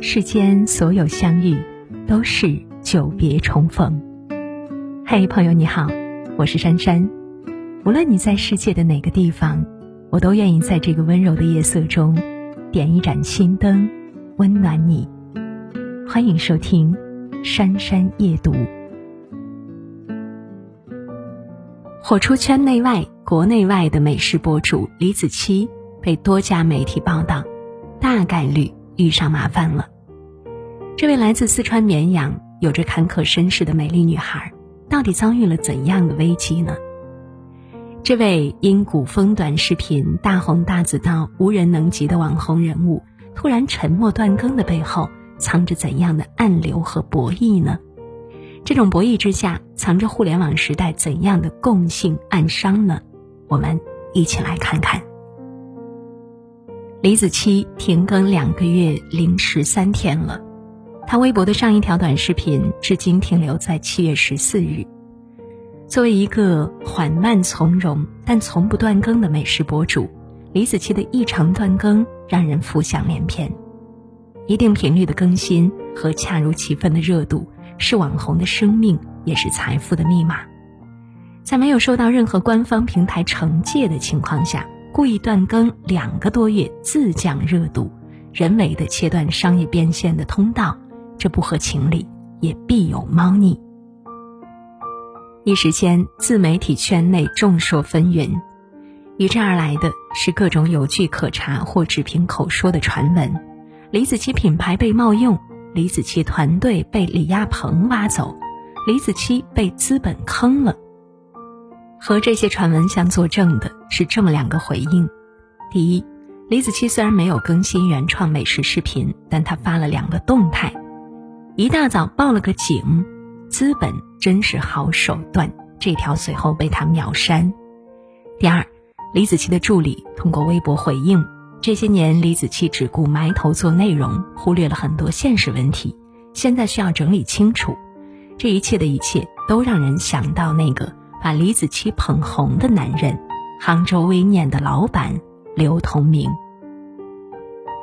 世间所有相遇，都是久别重逢。嘿，朋友你好，我是珊珊。无论你在世界的哪个地方，我都愿意在这个温柔的夜色中，点一盏心灯，温暖你。欢迎收听《珊珊夜读》。火出圈内外、国内外的美食博主李子柒被多家媒体报道，大概率遇上麻烦了。这位来自四川绵阳、有着坎坷身世的美丽女孩，到底遭遇了怎样的危机呢？这位因古风短视频大红大紫到无人能及的网红人物，突然沉默断更的背后，藏着怎样的暗流和博弈呢？这种博弈之下，藏着互联网时代怎样的共性暗伤呢？我们一起来看看。李子柒停更两个月零十三天了，他微博的上一条短视频至今停留在七月十四日。作为一个缓慢从容但从不断更的美食博主，李子柒的异常断更让人浮想联翩。一定频率的更新和恰如其分的热度。是网红的生命，也是财富的密码。在没有受到任何官方平台惩戒的情况下，故意断更两个多月，自降热度，人为的切断商业变现的通道，这不合情理，也必有猫腻。一时间，自媒体圈内众说纷纭，与之而来的是各种有据可查或只凭口说的传闻：李子柒品牌被冒用。李子柒团队被李亚鹏挖走，李子柒被资本坑了。和这些传闻相作证的是这么两个回应：第一，李子柒虽然没有更新原创美食视频，但他发了两个动态，一大早报了个警，资本真是好手段。这条随后被他秒删。第二，李子柒的助理通过微博回应。这些年，李子柒只顾埋头做内容，忽略了很多现实问题。现在需要整理清楚。这一切的一切，都让人想到那个把李子柒捧红的男人——杭州微念的老板刘同明。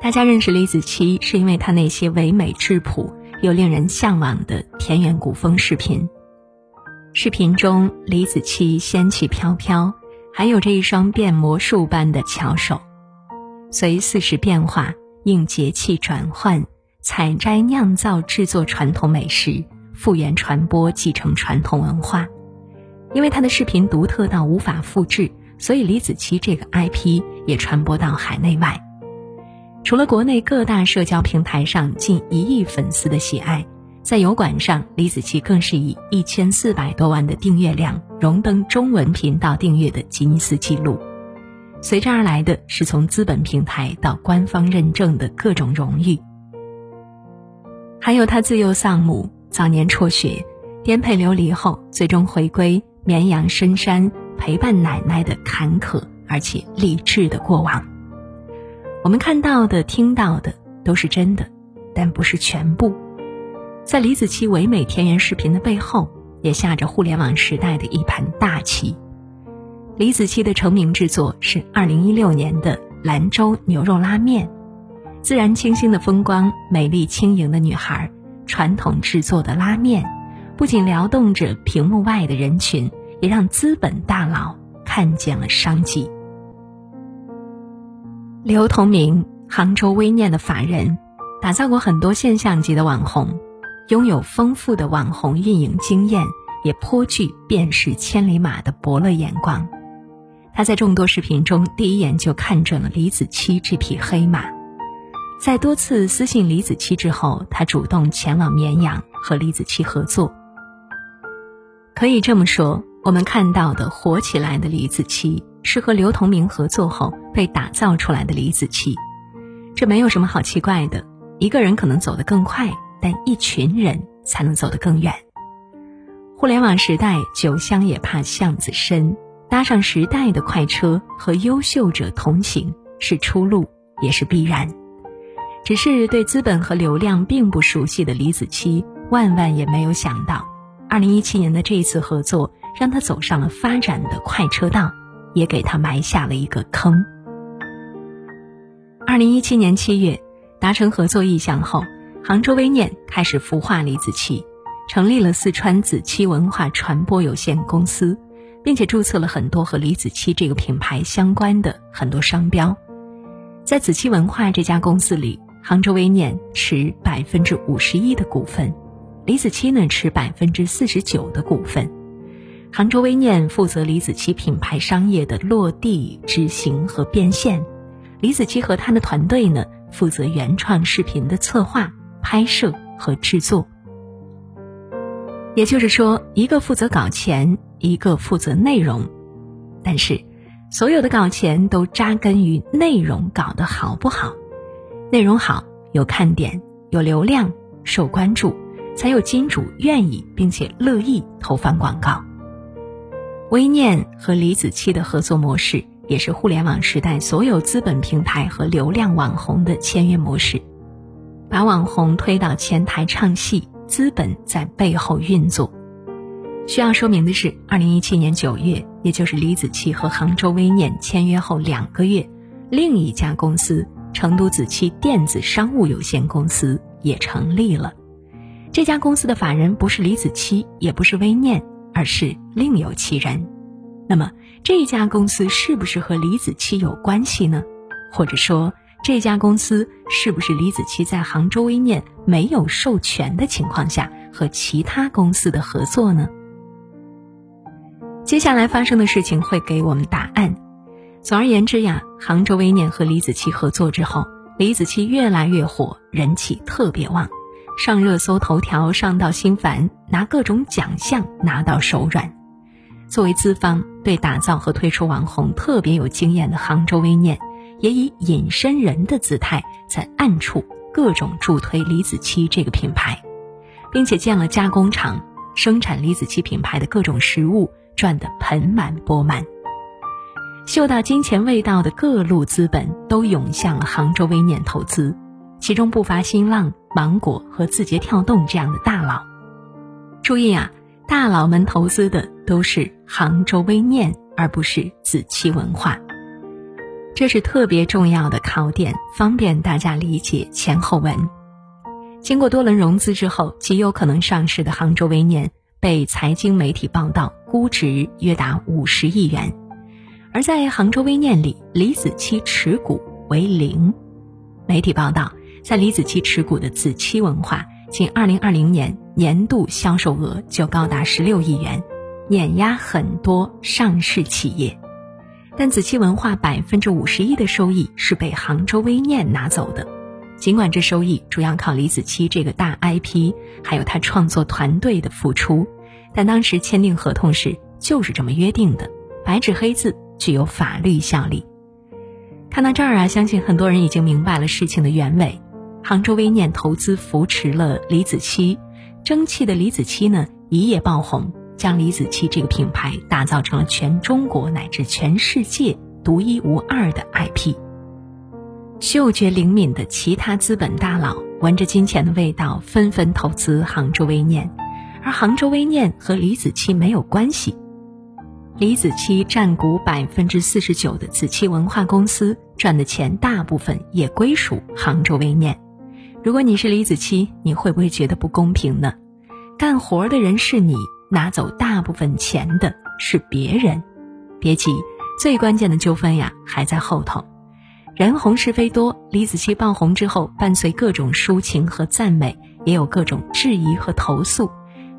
大家认识李子柒，是因为她那些唯美质朴又令人向往的田园古风视频。视频中，李子柒仙气飘飘，还有着一双变魔术般的巧手。随四时变化，应节气转换，采摘酿造制作传统美食，复原传播继承传统文化。因为他的视频独特到无法复制，所以李子柒这个 IP 也传播到海内外。除了国内各大社交平台上近一亿粉丝的喜爱，在油管上，李子柒更是以一千四百多万的订阅量荣登中文频道订阅的吉尼斯纪录。随之而来的是从资本平台到官方认证的各种荣誉，还有他自幼丧母、早年辍学、颠沛流离后最终回归绵阳深山陪伴奶奶的坎坷而且励志的过往。我们看到的、听到的都是真的，但不是全部。在李子柒唯美田园视频的背后，也下着互联网时代的一盘大棋。李子柒的成名之作是二零一六年的兰州牛肉拉面，自然清新的风光，美丽轻盈的女孩，传统制作的拉面，不仅撩动着屏幕外的人群，也让资本大佬看见了商机。刘同明，杭州微念的法人，打造过很多现象级的网红，拥有丰富的网红运营经验，也颇具辨识千里马的伯乐眼光。他在众多视频中第一眼就看准了李子柒这匹黑马，在多次私信李子柒之后，他主动前往绵阳和李子柒合作。可以这么说，我们看到的火起来的李子柒，是和刘同明合作后被打造出来的李子柒。这没有什么好奇怪的，一个人可能走得更快，但一群人才能走得更远。互联网时代，酒香也怕巷子深。搭上时代的快车和优秀者同行是出路，也是必然。只是对资本和流量并不熟悉的李子柒，万万也没有想到，二零一七年的这一次合作让他走上了发展的快车道，也给他埋下了一个坑。二零一七年七月，达成合作意向后，杭州微念开始孵化李子柒，成立了四川子柒文化传播有限公司，并且注册了很多和李子柒这个品牌相关的很多商标。在子柒文化这家公司里，杭州微念持百分之五十一的股份，李子柒呢持百分之四十九的股份。杭州微念负责李子柒品牌商业的落地、执行和变现，李子柒和他的团队呢负责原创视频的策划、拍摄和制作。也就是说，一个负责搞钱，一个负责内容，但是，所有的搞钱都扎根于内容搞得好不好，内容好，有看点，有流量，受关注，才有金主愿意并且乐意投放广告。微念和李子柒的合作模式，也是互联网时代所有资本平台和流量网红的签约模式，把网红推到前台唱戏，资本在背后运作。需要说明的是，二零一七年九月，也就是李子柒和杭州微念签约后两个月，另一家公司成都子柒电子商务有限公司也成立了。这家公司的法人不是李子柒，也不是微念。而是另有其人，那么这家公司是不是和李子柒有关系呢？或者说，这家公司是不是李子柒在杭州微念没有授权的情况下和其他公司的合作呢？接下来发生的事情会给我们答案。总而言之呀，杭州微念和李子柒合作之后，李子柒越来越火，人气特别旺。上热搜头条，上到心烦，拿各种奖项拿到手软。作为资方，对打造和推出网红特别有经验的杭州微念，也以隐身人的姿态，在暗处各种助推李子柒这个品牌，并且建了加工厂，生产李子柒品牌的各种食物，赚得盆满钵满。嗅到金钱味道的各路资本都涌向了杭州微念投资。其中不乏新浪、芒果和字节跳动这样的大佬。注意啊，大佬们投资的都是杭州微念，而不是子期文化。这是特别重要的考点，方便大家理解前后文。经过多轮融资之后，极有可能上市的杭州微念被财经媒体报道估值约达五十亿元，而在杭州微念里，李子柒持股为零。媒体报道。在李子柒持股的子期文化，仅2020年年度销售额就高达16亿元，碾压很多上市企业。但子期文化百分之五十一的收益是被杭州微念拿走的。尽管这收益主要靠李子柒这个大 IP，还有他创作团队的付出，但当时签订合同时就是这么约定的，白纸黑字，具有法律效力。看到这儿啊，相信很多人已经明白了事情的原委。杭州微念投资扶持了李子柒，争气的李子柒呢一夜爆红，将李子柒这个品牌打造成了全中国乃至全世界独一无二的 IP。嗅觉灵敏的其他资本大佬闻着金钱的味道，纷纷投资杭州微念，而杭州微念和李子柒没有关系。李子柒占股百分之四十九的子柒文化公司赚的钱，大部分也归属杭州微念。如果你是李子柒，你会不会觉得不公平呢？干活的人是你，拿走大部分钱的是别人。别急，最关键的纠纷呀还在后头。人红是非多，李子柒爆红之后，伴随各种抒情和赞美，也有各种质疑和投诉。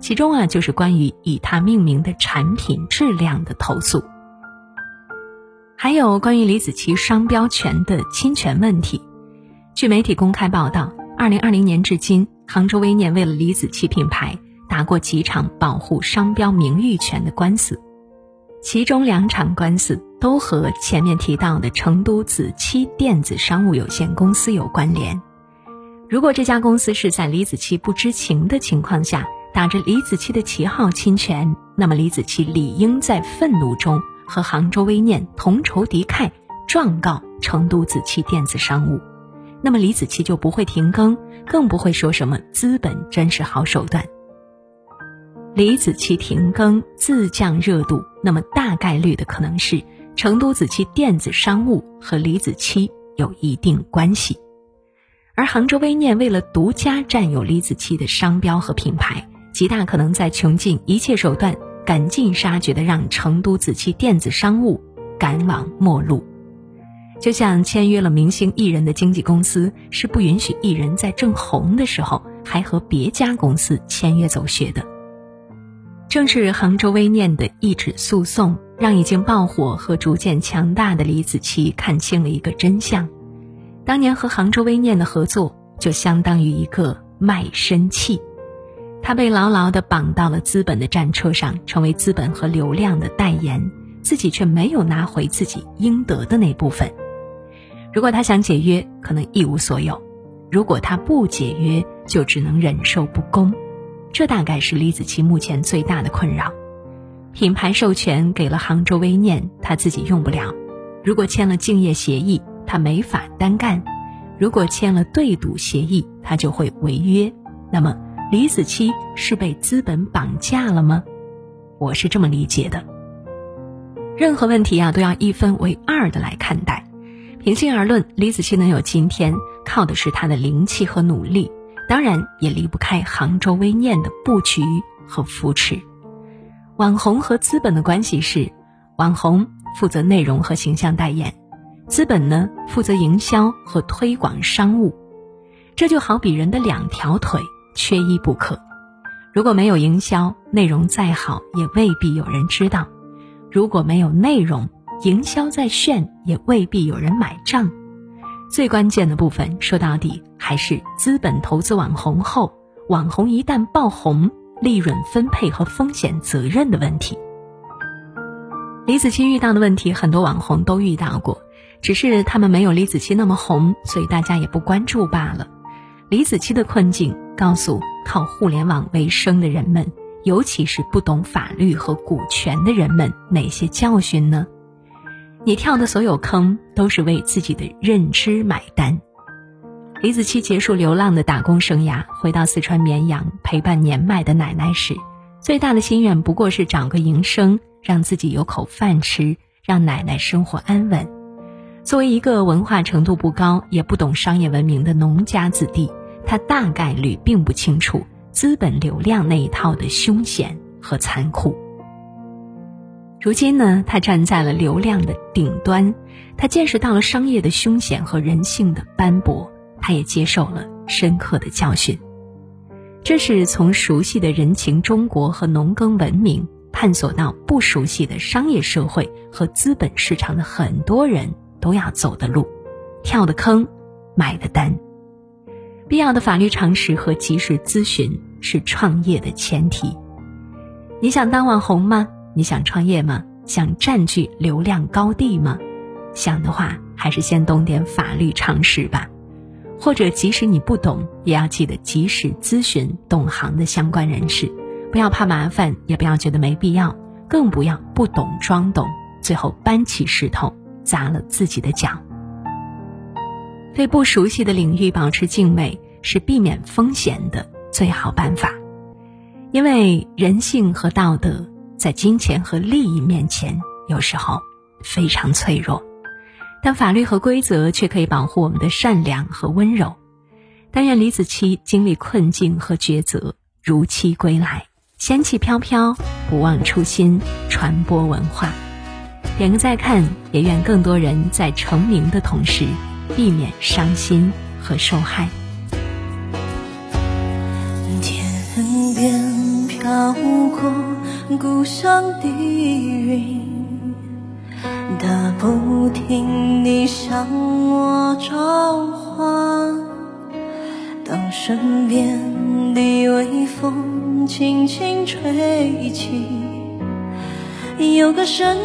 其中啊，就是关于以他命名的产品质量的投诉，还有关于李子柒商标权的侵权问题。据媒体公开报道。二零二零年至今，杭州微念为了李子柒品牌打过几场保护商标名誉权的官司，其中两场官司都和前面提到的成都子柒电子商务有限公司有关联。如果这家公司是在李子柒不知情的情况下打着李子柒的旗号侵权，那么李子柒理应在愤怒中和杭州微念同仇敌忾，状告成都子柒电子商务。那么李子柒就不会停更，更不会说什么资本真是好手段。李子柒停更自降热度，那么大概率的可能是成都子柒电子商务和李子柒有一定关系。而杭州微念为了独家占有李子柒的商标和品牌，极大可能在穷尽一切手段，赶尽杀绝的让成都子柒电子商务赶往末路。就像签约了明星艺人的经纪公司是不允许艺人在正红的时候还和别家公司签约走穴的。正是杭州微念的一纸诉讼，让已经爆火和逐渐强大的李子柒看清了一个真相：当年和杭州微念的合作，就相当于一个卖身契。他被牢牢地绑到了资本的战车上，成为资本和流量的代言，自己却没有拿回自己应得的那部分。如果他想解约，可能一无所有；如果他不解约，就只能忍受不公。这大概是李子柒目前最大的困扰。品牌授权给了杭州微念，他自己用不了；如果签了竞业协议，他没法单干；如果签了对赌协议，他就会违约。那么，李子柒是被资本绑架了吗？我是这么理解的。任何问题啊，都要一分为二的来看待。平心而论，李子柒能有今天，靠的是他的灵气和努力，当然也离不开杭州微念的布局和扶持。网红和资本的关系是，网红负责内容和形象代言，资本呢负责营销和推广商务。这就好比人的两条腿缺一不可，如果没有营销，内容再好也未必有人知道；如果没有内容，营销再炫，也未必有人买账。最关键的部分，说到底还是资本投资网红后，网红一旦爆红，利润分配和风险责任的问题。李子柒遇到的问题，很多网红都遇到过，只是他们没有李子柒那么红，所以大家也不关注罢了。李子柒的困境，告诉靠互联网为生的人们，尤其是不懂法律和股权的人们，哪些教训呢？你跳的所有坑都是为自己的认知买单。李子柒结束流浪的打工生涯，回到四川绵阳陪伴年迈的奶奶时，最大的心愿不过是找个营生，让自己有口饭吃，让奶奶生活安稳。作为一个文化程度不高也不懂商业文明的农家子弟，他大概率并不清楚资本流量那一套的凶险和残酷。如今呢，他站在了流量的顶端，他见识到了商业的凶险和人性的斑驳，他也接受了深刻的教训。这是从熟悉的人情中国和农耕文明，探索到不熟悉的商业社会和资本市场的很多人都要走的路，跳的坑，买的单。必要的法律常识和及时咨询是创业的前提。你想当网红吗？你想创业吗？想占据流量高地吗？想的话，还是先懂点法律常识吧。或者，即使你不懂，也要记得及时咨询懂行的相关人士。不要怕麻烦，也不要觉得没必要，更不要不懂装懂，最后搬起石头砸了自己的脚。对不熟悉的领域保持敬畏，是避免风险的最好办法。因为人性和道德。在金钱和利益面前，有时候非常脆弱，但法律和规则却可以保护我们的善良和温柔。但愿李子柒经历困境和抉择，如期归来，仙气飘飘，不忘初心，传播文化。点个再看，也愿更多人在成名的同时，避免伤心和受害。天边飘过。故乡的云，它不停你向我召唤。当身边的微风轻轻吹起，有个声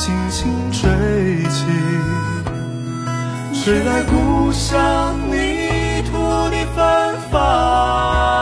轻轻吹起吹来故乡泥土的芬芳。